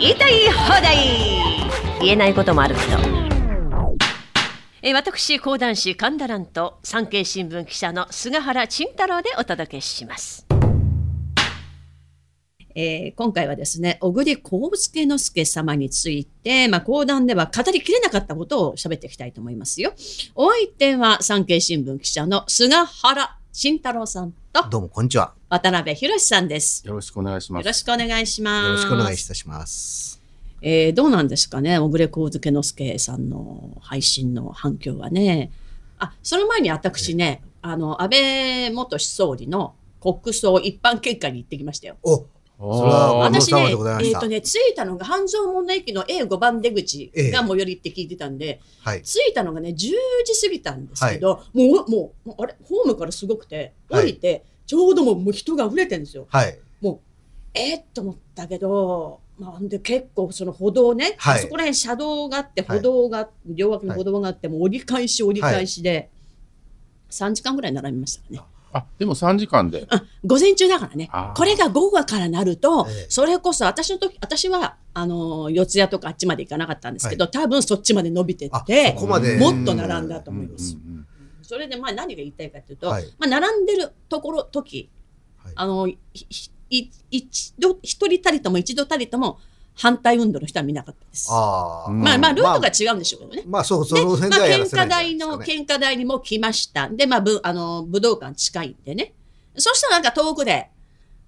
言いたい放題言えないこともあるけどえー私講談師神田蘭と産経新聞記者の菅原慎太郎でお届けしますえー今回はですね、小栗幸介之助様について、まあ、講談では語りきれなかったことを喋っていきたいと思いますよ。お相手は産経新聞記者の菅原慎太郎さんとどうも、こんにちは。渡辺博さんです。よろしくお願いします。よろしくお願いします。よろしくお願いいたします。えーどうなんですかね、小暮幸介之助さんの配信の反響はね。あ、その前に私ね、あの、安倍元総理の国葬一般見解に行ってきましたよ。お、おーそれは私ね、えっ、とね、着いたのが半蔵門の駅の A5 番出口ええが最寄りって聞いてたんで、はい。着いたのがね、10時過ぎたんですけど、もう、もう、もうあれ、ホームからすごくて、はい降りて、ちょうどもうもう人が溢れてるんですよ。はい。えっと思ったけど、まあ、で結構その歩道ね、はいあそこら辺車道があってはい歩道が、両脇に歩道があってもう折り返し折り返しで、3時間ぐらい並びましたかね。あ、でも3時間で。午前中だからねこれが午後からなると、ええそれこそ私の時私はあの四谷とかあっちまで行かなかったんですけど、多分そっちまで伸びてっあ、てそこまで。もっと並んだと思いうんます。うんそれでまあ何が言いたいかというと、はいまあ、並んでるところ時はいあの、ひひい一度、一人たりとも一度たりとも反対運動の人は見なかったです。ああ。うんまあまあ、ルートがま違うんでしょうけどね。まあ、そう、そで、のまあ、辺ではやら献せない花台の、献花台にも来ました。で、まあ、ぶ、あの、武道館近いんでね。そしたらなんか遠くで、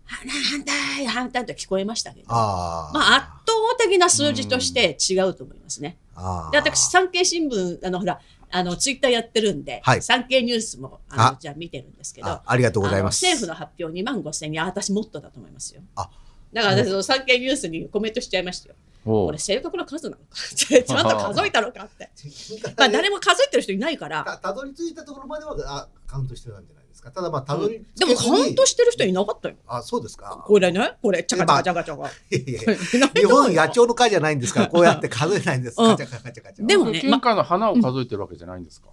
反対、反対と聞こえましたけど。ああ。まあ、圧倒的な数字として違うと思いますね。ああ。で、私、産経新聞、あの、ほら、あの、ツイッターやってるんで、はい産経ニュースも、あの、あじゃあ見てるんですけど、あありがとうございます。政府の発表2万5千円、あ私もっとだと思いますよ。あだから私、その産経ニュースにコメントしちゃいましたよ。おこれ正確な数なのかちゃんと数えたのかって。まあ誰も数えてる人いないから、たたどり着いたところまではあカウントしてたんじゃないですか？ただまあたどり着でもカウントしてる人いなかったよ。あそうですか？これね、これ、チャカチャカチャカチャカ。いやいやいや 日本野鳥の会じゃないんですからこうやって数えないんです。うんカチャカチャカチャカチャ。でもね献花の花を数えてるわけじゃないんですか？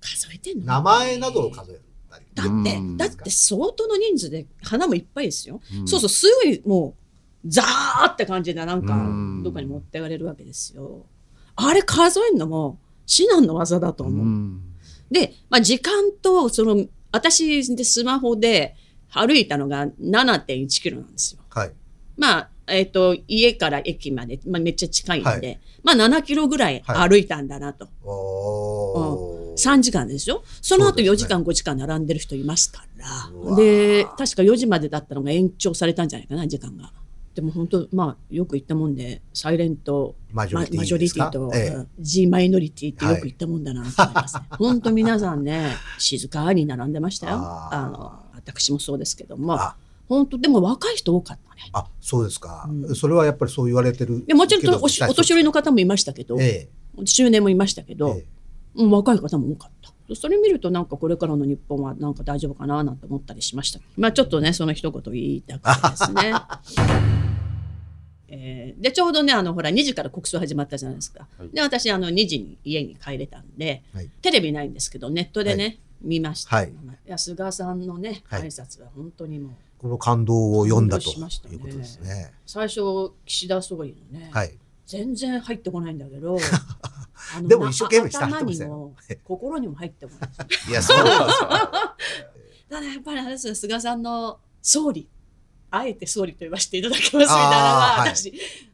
数えてんの名前などを数えたり。だってうん、だって相当の人数で花もいっぱいですよ。うんそうそう、すぐにもう、ザーって感じでなんかうん、どっかに持ってかれるわけですよ。あれ数えるのも至難の技だと思う。うんで、まあ、時間と、その、私でスマホで歩いたのが7.1キロなんですよ。はい。まあ、えっ、と、家から駅まで、まあ、めっちゃ近いんで、はいまあ、7キロぐらい歩いたんだなと。おー3時間でしょその後そうですね4時間、5時間並んでる人いますからで、確か4時までだったのが延長されたんじゃないかな、時間が。でも本当、まあ、よく言ったもんで、サイレント、マジョリティと、ええうん G マイノリティってよく言ったもんだなと思いますね。本当皆さんね、静かに並んでましたよ。あの、私もそうですけどもあ、本当、でも若い人多かったね。あそうですか、うんそれはやっぱりそう言われてるでもちろんおしお年寄りの方もいましたけど、え中年もいましたけえど、えうん若い方も多かった。それ見るとなんかこれからの日本はなんか大丈夫かななんて思ったりしました。まあちょっとね、その一言言いたかったですね。えーで、ちょうどね、あの、ほら、2時から国葬始まったじゃないですか。はいで、私、あの、2時に家に帰れたんで、はいテレビないんですけど、ネットでね、は見ました。はい菅さんのね、はい挨拶は本当にもう、この感動を読んだと感動しましたねいうことですね。最初、岸田総理のね、はい。全然入ってこないんだけど、でも一生懸命したよにも心にも入ってこない。いや、そうですよ。ただやっぱりあれですよ菅さんの総理あえて総理と言わせていただきますみたいなのはあーはい。私、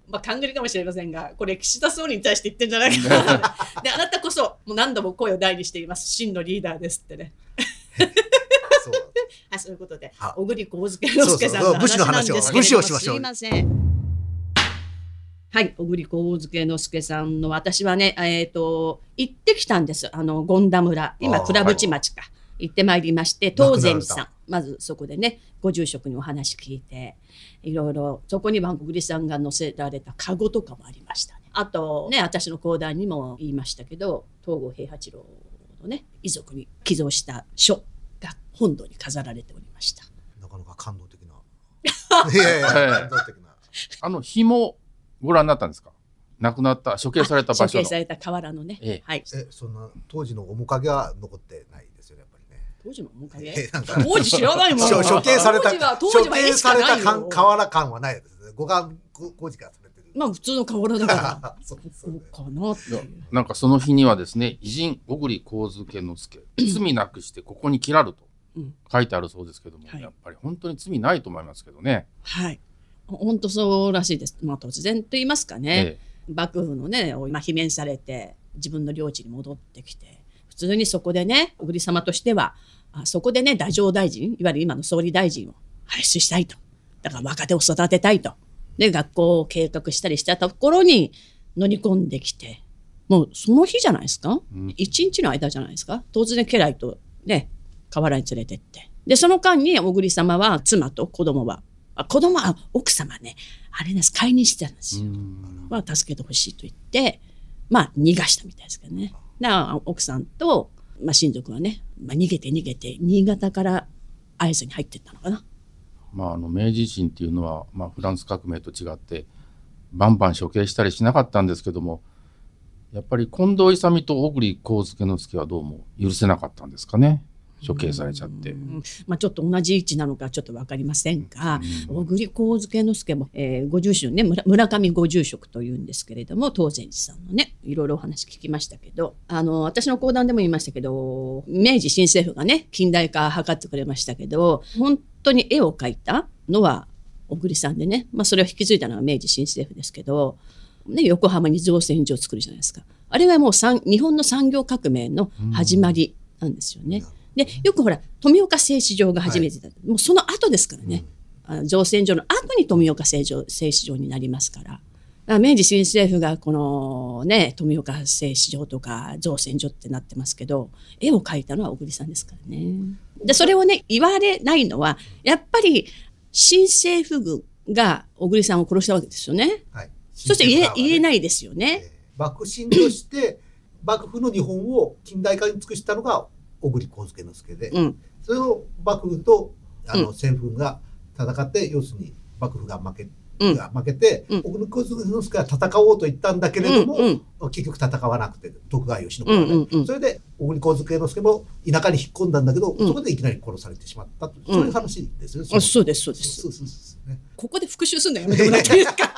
まあ勘繰りかもしれませんがこれ岸田総理に対して言ってんじゃないかな。であなたこそもう何度も声を大にしています。真のリーダーですってね。そう。はいそういうことであ。小栗幸介之助さんの話なんですけれども。すいません。はい、小栗幸介之助さんの私はね、えっ、と、行ってきたんです。あの、権田村。今、あー倉渕町か。行ってまいりまして、東禅寺さん。まずそこでね、ご住職にお話聞いて、いろいろ、そこには小栗さんが載せられたカゴとかもありましたね。あと、ね、私の講談にも言いましたけど、東郷平八郎のね、遺族に寄贈した書が本堂に飾られておりました。なかなか感動的な。いやいや、感動的な。あの紐ご覧になったんですか？亡くなった処刑された場所の処刑された河原のね、ええはい。え、そんな当時の面影は残ってない？当時の面影？えなんか当時知らないもん。処処刑された、当時は当時は絵し処刑さかないよれた感河原感はないですね。五眼工事がされてる。まあ普通の瓦だから そうねうかなって。なんかその日にはですね、偉人小栗光介之助、罪なくしてここに切らるとうん書いてあるそうですけども、はいやっぱり本当に罪ないと思いますけどね。はい。本当そうらしいです。まあ突然と言いますかね。え幕府のね、まあ、罷免されて自分の領地に戻ってきて普通にそこでね小栗様としてはあそこでね太政大臣いわゆる今の総理大臣を輩出したいと。だから若手を育てたいと。で学校を計画したりしたところに乗り込んできて。もうその日じゃないですか、うん。一日の間じゃないですか？突然家来とね河原に連れてって。でその間に小栗様は妻と子供は。あ子供は奥様ね。あれです。解任してたんですよ。は助けてほしいと言って、まあ逃がしたみたいですけどね。だから奥さんと、まあ、親族はね、まあ、逃げて逃げて新潟から会津に入ってったのかな。まあ、あの明治維新っていうのは、まあ、フランス革命と違ってバンバン処刑したりしなかったんですけどもやっぱり近藤勇と小栗光介之助はどうも許せなかったんですかね処刑されちゃって。うんまあ、ちょっと同じ位置なのかちょっと分かりませんが、うん小栗光介之助も、えーご住職ね村村上ご住職というんですけれども東禅寺さんのねいろいろお話聞きましたけどあの私の講談でも言いましたけど明治新政府がね近代化図ってくれましたけど本当に絵を描いたのは小栗さんでね、まあ、それを引き継いだのは明治新政府ですけど、ね、横浜に造船所を作るじゃないですかあれはもう産日本の産業革命の始まりなんですよね。でよくほら富岡製糸場が初めてだった、もうその後ですからね、あの造船所の後に富岡製糸製糸場になりますから。明治新政府がこのね富岡製糸場とか造船所ってなってますけど絵を描いたのは小栗さんですからね。でそれをね言われないのはやっぱり新政府軍が小栗さんを殺したわけですよね。はい。そして言え言えい。ないですよね。えー幕臣として幕府の日本を近代化に尽くしたのが小栗光介之助で、うん。それを幕府とあのうん。政府軍が戦って、要するに幕府が負け、うん。が負けて、うん。小栗光介之助は戦おうと言ったんだけれども、うんうん結局戦わなくて徳川慶喜がね、うんうんうん。それで小栗光介之助も田舎に引っ込んだんだけど、うん。そこでいきなり殺されてしまったという、うん。そういう話ですよね。あそうですそうです。そうそうそう。ねここで復習するのやめてもらってい。いですか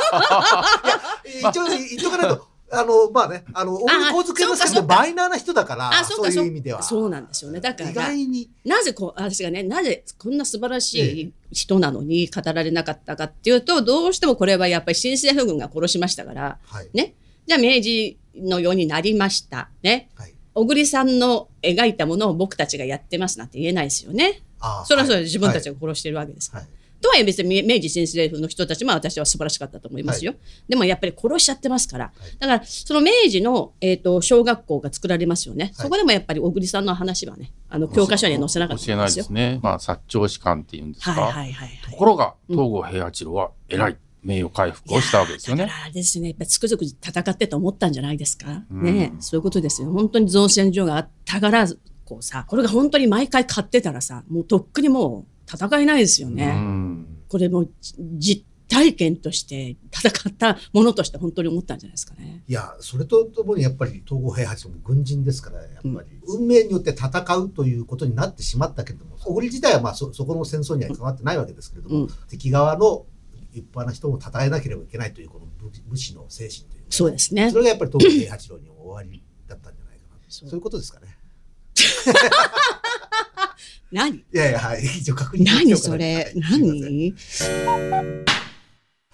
一応言っとかないと、あの、まあね、あの、小栗光介之助ってマイナーな人だから、あそうかそういう意味では。そうなんですよねだから意外に、なぜこう私がねなぜこんな素晴らしい人なのに語られなかったかっていうとどうしてもこれはやっぱり新政府軍が殺しましたからはい。ねじゃあ明治のようになりましたねはい。小栗さんの描いたものを僕たちがやってますなんて言えないですよね。それはそれ自分たちが殺してるわけですから。はい。とはいえ別に明治新政府の人たちも私は素晴らしかったと思いますよ。でもやっぱり殺しちゃってますから。いだからその明治の、えー、と小学校が作られますよね。はいそこでもやっぱり小栗さんの話はねあの教科書には載せなかった教えないんですよ。ですね。まあ、薩長士官っていうんですか。はいはいはいはい。ところが、東郷平八郎は偉い、名誉回復をしたわけですよね。だからですね、やっぱりつくづく戦ってと思ったんじゃないですか。うんねそういうことですよ。本当に造船所があったから、こうさ、これが本当に毎回買ってたらさ、もうとっくにもう戦えないですようね。ん。これもう実体験として戦ったものとして本当に思ったんじゃないですかね。いや、それとともにやっぱり東郷平八郎も軍人ですから、やっぱり、運命によって戦うということになってしまったけれども、小栗自体はまあそそこの戦争には関わってないわけですけれども、うん敵側の一般な人も称えなければいけないというこの武武士の精神というかそうですねそ。れがやっぱり東郷平八郎に終わりだったんじゃないかな。そういうことですかね。何？いやいや、はい。一応確認何それ？何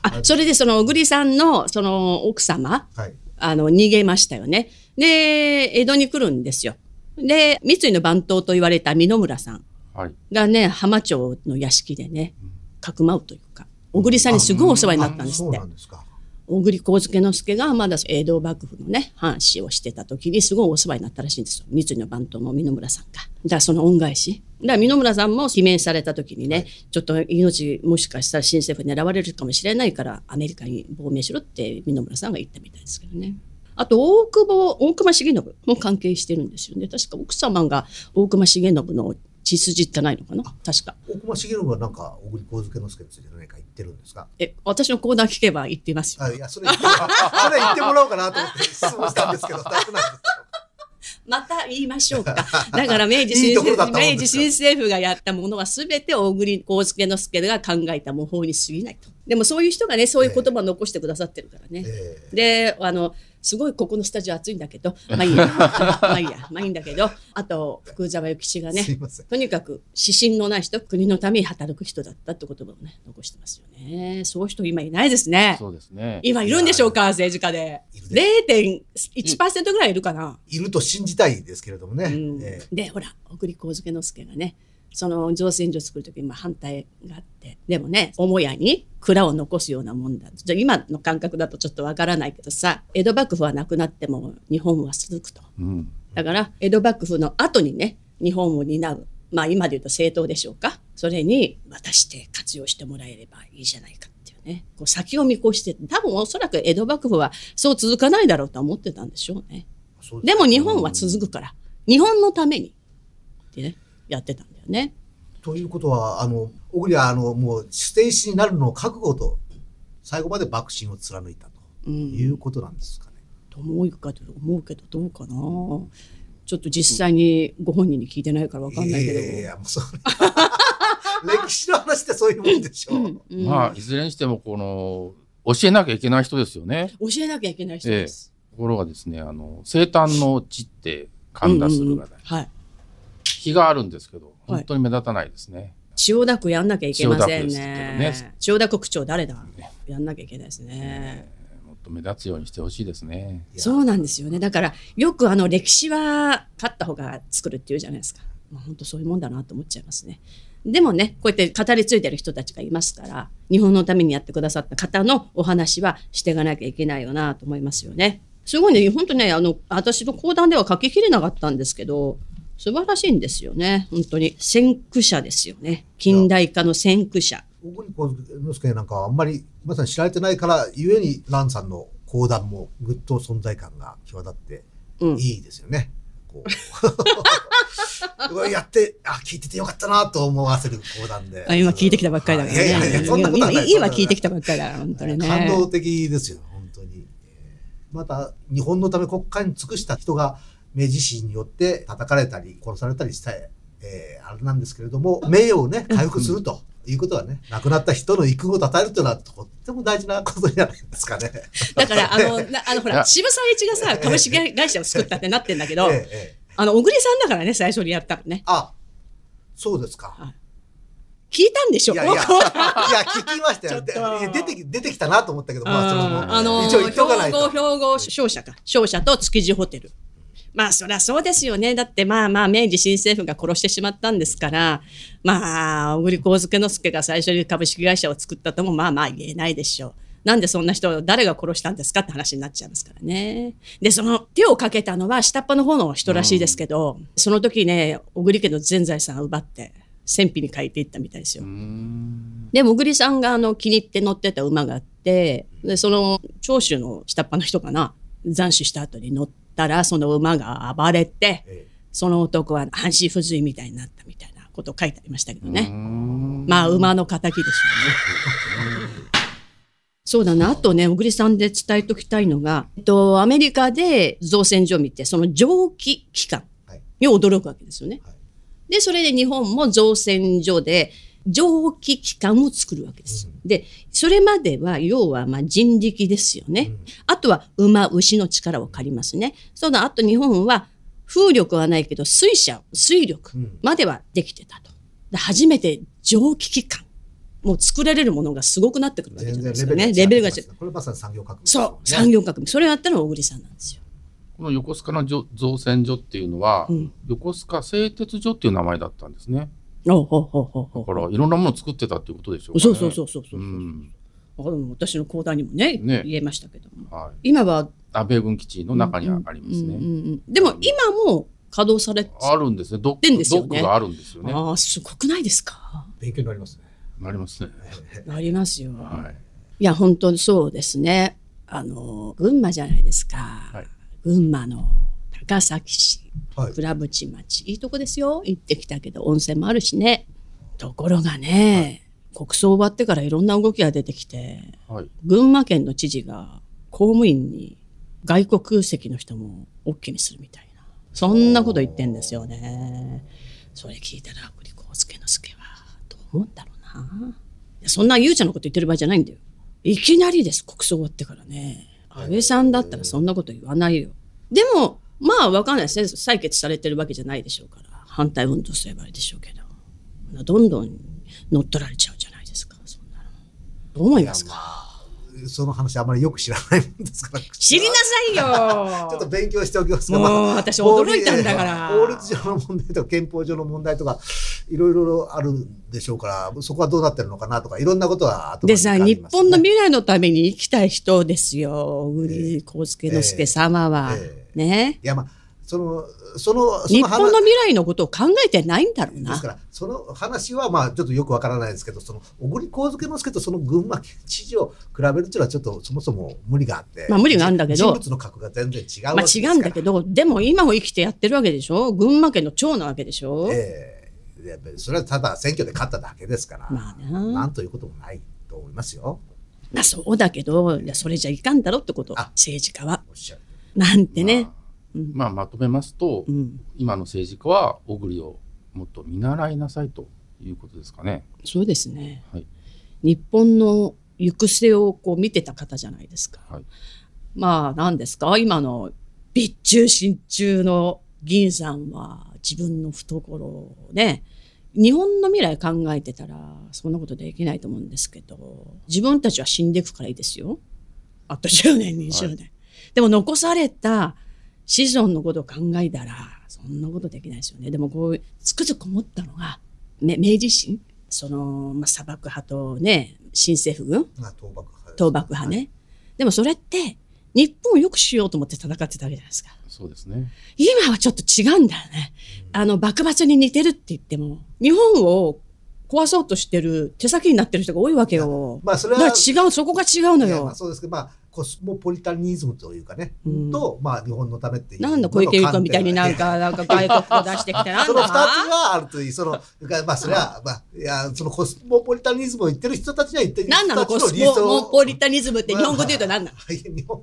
あ、それでその小栗さんのその奥様、はい。あの、逃げましたよね。で、江戸に来るんですよ。で、三井の番頭と言われた美濃村さんはい。がね、浜町の屋敷でね、かくまうというか、小栗さんにすごいお世話になったんですってあそうな。んですか。小栗光介之助がまだ江戸幕府のね、藩士をしてた時にすごいお世話になったらしいんですよ。三井の番頭の美濃村さんが。だからその恩返し。だから美濃村さんも罷免された時にね、はいちょっと命もしかしたら新政府に狙われるかもしれないからアメリカに亡命しろって美濃村さんが言ったみたいですけどね。あと大久保、大隈重信も関係してるんですよね。確か奥様が大隈重信の血筋ってないのかな？確か。大隈重信はなんか小栗光介之助について何か言ってるんですか？え、私の講談聞けば言ってますよ。あいや、それ言ってもらそれ言ってもらおうかなと思って質問したんですけど、大丈夫なんですか？また言いましょうか。だから明治新政府、明治新政府がやったものはすべて大栗光介之助が考えた模倣に過ぎないと。でもそういう人がねそういう言葉を残してくださってるからね。ええであのすごいここのスタジオ暑いんだけど まあいいやまあいいやまあいいんだけどあと福沢諭吉がね。とにかく指針のない人国のために働く人だったって言葉をね残してますよねそういう人今いないですねそうですね。今いるんでしょうか政治家で0.1%ぐらいいるかな、いると信じたいですけれどもね。うん。えでほら小栗幸助之助がねその造船所を作る時にまあ反対があってでもね母屋に蔵を残すようなもんだ。じゃあ今の感覚だとちょっとわからないけどさ江戸幕府はなくなっても日本は続くと。うん。だから江戸幕府の後にね日本を担う。まあ今で言うと政党でしょうか。それに渡して活用してもらえればいいじゃないかねこう先を見越して多分おそらく江戸幕府はそう続かないだろうとは思ってたんでしょうね。えそうでも日本は続くから、日本のためにってね、やってたんだよね。ということは、あの、小栗は、あの、もう、捨て石になるのを覚悟と、最後まで幕臣を貫いたとうん。いうことなんですかね。と思うかと思うけど、どうかな。ちょっと実際にご本人に聞いてないからわかんないけど。いやいや、もうそれ 歴史の話ってそういうもんでしょう。うんうんまあ、いずれにしても、この、教えなきゃいけない人ですよね。教えなきゃいけない人です。ところがですね、あの、生誕の地って神田するがうんうんうんはい。日があるんですけど、はい本当に目立たないですね。千代田区やんなきゃいけませんねね。千代田区区長誰だ？ねやんなきゃいけないですね。もっと目立つようにしてほしいですね。そうなんですよね。だから、よくあの歴史は勝った方が作るっていうじゃないですか。まあ、本当そういうもんだなと思っちゃいますね。でもね、こうやって語り継いでる人たちがいますから、日本のためにやってくださった方のお話はしていかなきゃいけないよなと思いますよね。すごいね、本当ね、あの、私の講談では書ききれなかったんですけど、素晴らしいんですよね。本当に。先駆者ですよね。近代化の先駆者。小栗幸之助なんかはあんまり皆さん知られてないからゆえに蘭さんの講談もぐっと存在感が際立ってうん。いいですよね。こう やってあ聞いててよかったなと思わせる講談で。あ今聞いてきたばっかりだからね。いやいやいやそんなことはない。今今聞いてきたばっかりだから、本当にね。感動的ですよ本当に。えーまた日本のため国家に尽くした人が明治維新によって叩かれたり殺されたりした、えーあれなんですけれども名誉をね回復すると。いうことはね、亡くなった人の育を称えるというのはとっても大事なことじゃないですかね。だから、あの、なあの、ほら、渋沢栄一がさ、株式会社を作ったってなってんだけど、ええええあの、小栗さんだからね、最初にやったのね。あ、そうですか。聞いたんでしょ？いやいや、いや聞きましたよ。出てき、出てきたなと思ったけど、まあ、その、あの、一応言っておかない標語、と。標語、商社か。商社と築地ホテル。まあ、そりゃそうですよね。だって、まあまあ、明治新政府が殺してしまったんですから、まあ、小栗幸助之助が最初に株式会社を作ったとも、まあまあ言えないでしょう。なんでそんな人を誰が殺したんですかって話になっちゃいますからね。で、その手をかけたのは下っ端の方の人らしいですけど、その時ね、小栗家の全財産を奪って、戦費に書いていったみたいですよ。で、もぐりさんがあの気に入って乗ってた馬があって、で、その長州の下っ端の人かな、斬首した後に乗ったら、その馬が暴れて、えその男は半身不随みたいになったみたいなこと書いてありましたけどね。んまあ、馬の仇でしょうね。そうだな。あとね、小栗さんで伝えときたいのが、えっと、アメリカで造船所を見て、その蒸気機関はいに驚くわけですよね。はいで、それで日本も造船所で蒸気機関を作るわけです。で、それまでは、要はまあ人力ですよね。あとは馬、牛の力を借りますね。そのあと日本は風力はないけど、水車、水力うんまではできてたと。で初めて蒸気機関。もう作られるものがすごくなってくるわけじ全ゃないですかね。然レベルが違う。これまさに産業革命ね、そう、産業革命。それをやったのが小栗さんなんですよ。この横須賀のじょ造船所っていうのは、うん横須賀製鉄所っていう名前だったんですね。おうほうほうほだからいろんなものを作ってたっていうことでしょうか、ね。そうそうそうそうそう。うん私の講談にもねね言えましたけどもはい。今は安倍軍基地の中にありますね。うんうんうんでも今も稼働されてあるんですね。ドッてんク、ですよねドックがあるんですよね。ああすごくないですか？勉強になりますね。なりますね。ありますよ、、はいや本当にそうですねあの群馬じゃないですか、はい群馬の高崎市はい。倉渕町いいとこですよ行ってきたけど温泉もあるしねところがね、国葬終わってからいろんな動きが出てきてい。はい。群馬県の知事が公務員に外国籍の人も OK にするみたいなそんなこと言ってんですよねそれ聞いたら栗幸助之助はどう思うんだろうなそんなゆうちゃんのこと言ってる場合じゃないんだよ。いきなりです、国葬終わってからね。安倍さんだったらそんなこと言わないよ。でも、まあわかんないですね。採決されてるわけじゃないでしょうから。反対運動すればいいでしょうけど。どんどん乗っ取られちゃうじゃないですか。そんなの。どう思いますか？その話あまりよく知らないもんですから。知りなさいよ ちょっと勉強しておきますが、もうまあ私驚いたんだから法律上の問題とか憲法上の問題とかいろいろあるんでしょうからそこはどうなってるのかなとかいろんなことは後でさ、日本の見未来のために生きたい人ですよ。小栗孝介之助様は。ええ。ね。いやまあそのそのそ日の話。本の未来のことを考えてないんだろうな。ですか。らその話はまあちょっとよくわからないですけどその小栗孝介之助とその群馬県知事を比べるっていうのはちょっとそもそも無理があってまあ無理があるんだけど。人物の格が全然違うわまあ違うんだけど、でも今を生きてやってるわけでしょ。群馬県の長なわけでしょ、ええ。やっぱりそれはただ選挙で勝っただけですから、まあななんということもないと思いますよまあそうだけど、いやそれじゃいかんだろってこと。あ政治家は。なんてね。まあ、まとめますと、うん。今の政治家は小栗をもっと見習いなさいということですかね。そうですね。はい日本の行く末をこう見てた方じゃないですか。はいまあ何ですか？今の備中心中の議員さんは自分の懐をね日本の未来考えてたらそんなことできないと思うんですけど自分たちは死んでいくからいいですよ。あと10年20年、でも残された子孫のことを考えたらそんなことできないですよね。でもこうつくづく思ったのがめ明治維新。その、まあ、砂漠派とね新政府軍。まあ倒幕派です倒幕派ね、でもそれって日本を良くしようと思って戦ってたわけじゃないですかそうですね。今はちょっと違うんだよね。あの、幕末に似てるって言っても、日本を壊そうとしてる手先になってる人が多いわけよ。まあそれは違う、そこが違うのよまあ。そうですけどまあコスモポリタニズムというかね、うん。とまあ日本のためっていうなんだ小池百合子みたいになんか、なんか外国を出してきて、なん その二つだがあるという、その、まあ、それは、まあ、いや、そのコスモポリタニズムを言ってる人たちには言ってるなんなのコスモポリタニズムって日本語で言うと何なの？はい、日本。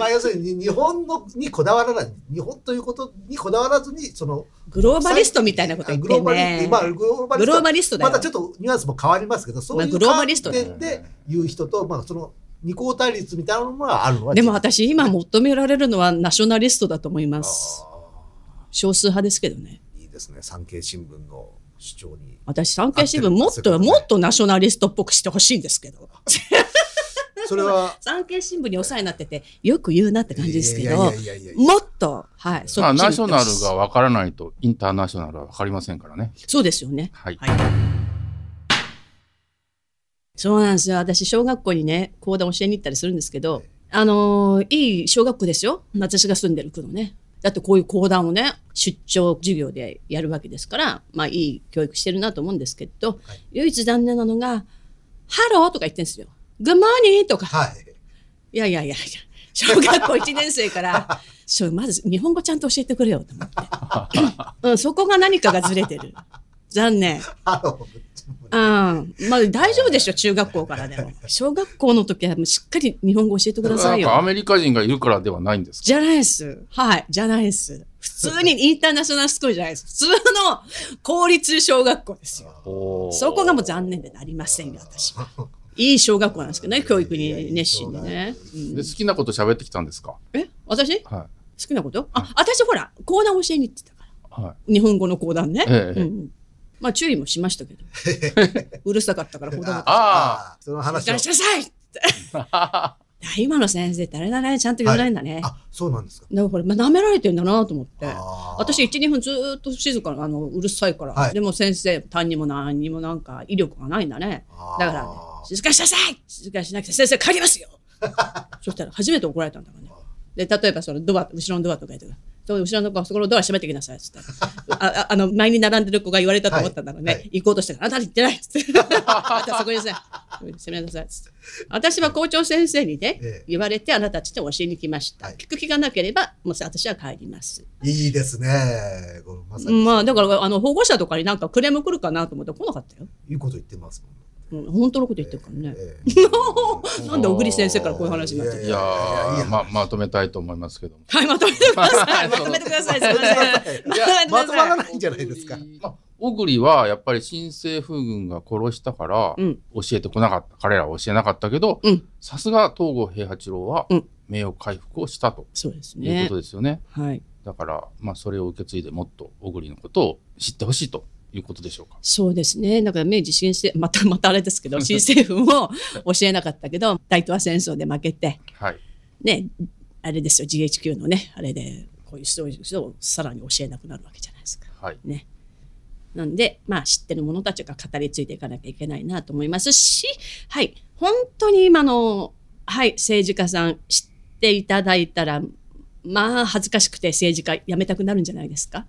まあ、要するに、日本のにこだわらない、日本ということにこだわらずに、その、グローバリストみたいなこと言ってんグローバリね。まあ、グローバリスト。グローバリストだよ。またちょっとニュアンスも変わりますけど、そういうまあグローバリストだよ。観点で言う人と、まあ、その、二項対立みたいなのがあるの？は。でも私今求められるのはナショナリストだと思います。あ少数派ですけどね。ーいいですね、産経新聞の主張に。私産経新聞もっと、合ってるもっとナショナリストっぽくしてほしいんですけど。それは、産経新聞にお世話になってて、よく言うなって感じですけど、もっと、はい、そまあ、ナショナルが分からないと、インターナショナルは分かりませんからね。そうですよね。はい。そうなんですよ。私、小学校にね、講談教えに行ったりするんですけど、あのーいい小学校ですよ。私が住んでる区のね。だってこういう講談をね、出張授業でやるわけですから、まあいい教育してるなと思うんですけど、唯一残念なのが、ハローとか言ってんですよ。 Good morning とか。はい。いやいやいやいや、小学校1年生から、まず日本語ちゃんと教えてくれよと思って。うん、そこが何かがずれてる。残念。あの、うん。まあ大丈夫でしょ、中学校からでも。小学校の時はもうしっかり日本語教えてくださいよ。アメリカ人がいるからではないんですか？じゃないです。はい、じゃないです。普通にインターナショナルスクールじゃないです。普通の公立小学校ですよ。そこがもう残念でなりませんよ、私は。いい小学校なんですけどね、教育に熱心でね。うんで好きなこと喋ってきたんですか？え？私？好はきなこと？あ、私ほら、講談教えに行ってたから。い。はい。日本語の講談ね。ええうんまあ注意もしましたけど。うるさかったから子供たち。ああ、そのい話をらっし。ゃいさいって。今の先生ってあれだね、ちゃんと言わないんだね。あ、そうなんですか。だからこれ、まあ、舐められてんだなと思って。私、1、2分ずーっと静かな、あの、うるさいから。はいでも先生、担にも何にもなんか威力がないんだね。だから、ね、静かにしなさい静かにしなくて先生帰りますよ そしたら初めて怒られたんだからね。で、例えばそのドア、後ろのドアとか言ってくる。後ろの子はそこのドア閉めてきなさいっつって。あああの、前に並んでる子が言われたと思ったんだろうね。はいはい行こうとしたから、あなたに言ってないっつって。あ なたそこにさ、閉めなさいっつって。私は校長先生にね、ええ言われてあなたたちに教えに来ました。はい聞く気がなければ、もう私は帰ります。いいですね。まさに。まあ、だから、あの、保護者とかになんかクレーム来るかなと思って来なかったよ。いいこと言ってますもん。うん、本当のこと言ってるからね。え なんで小栗先生からこういう話になっちゃったいやーままとめたいと思いますけども。はい、まとめてください。まとめてください。すみません。まとまらないんじゃないですか。まあ小栗はやっぱり新政府軍が殺したからうん教えてこなかった、彼らは教えなかったけどうんさすが東郷平八郎はうん名誉回復をしたとそうですいうこねとですよね。はいだから、まあ、それを受け継いでもっと小栗のことを知ってほしいということでしょうか？そうですね。だから明治新政、また、またあれですけど、新政府も 教えなかったけど、大東亜戦争で負けて、はい。ね、あれですよ、GHQ のね、あれで、こういう人をさらに教えなくなるわけじゃないですか。はい。ね。なんで、まあ、知ってる者たちが語り継いでいかなきゃいけないなと思いますし、はい、本当に今の、はい、政治家さん知っていただいたら、まあ、恥ずかしくて政治家辞めたくなるんじゃないですか？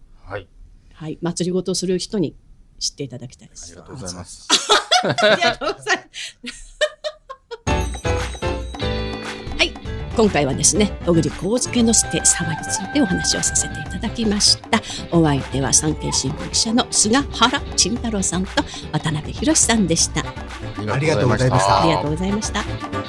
はい。はい、祭りごとをする人に知っていただきたいです。ありがとうございます。ありがとうございます。はい、今回はですね、小栗幸介の捨て沢についてお話をさせていただきました。お相手は産経新聞記者の菅原慎太郎さんと渡辺博さんでした。ありがとうございましたありがとうございました。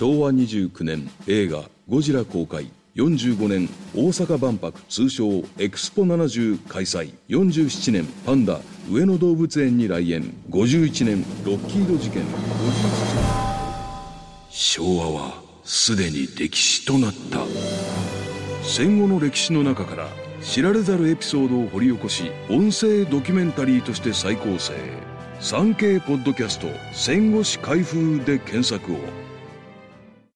昭和29年映画「ゴジラ」公開45年大阪万博通称エクスポ70開催47年パンダ上野動物園に来園51年ロッキード事件昭和はすでに歴史となった。戦後の歴史の中から知られざるエピソードを掘り起こし音声ドキュメンタリーとして再構成。産経ポッドキャスト戦後史開封で検索を。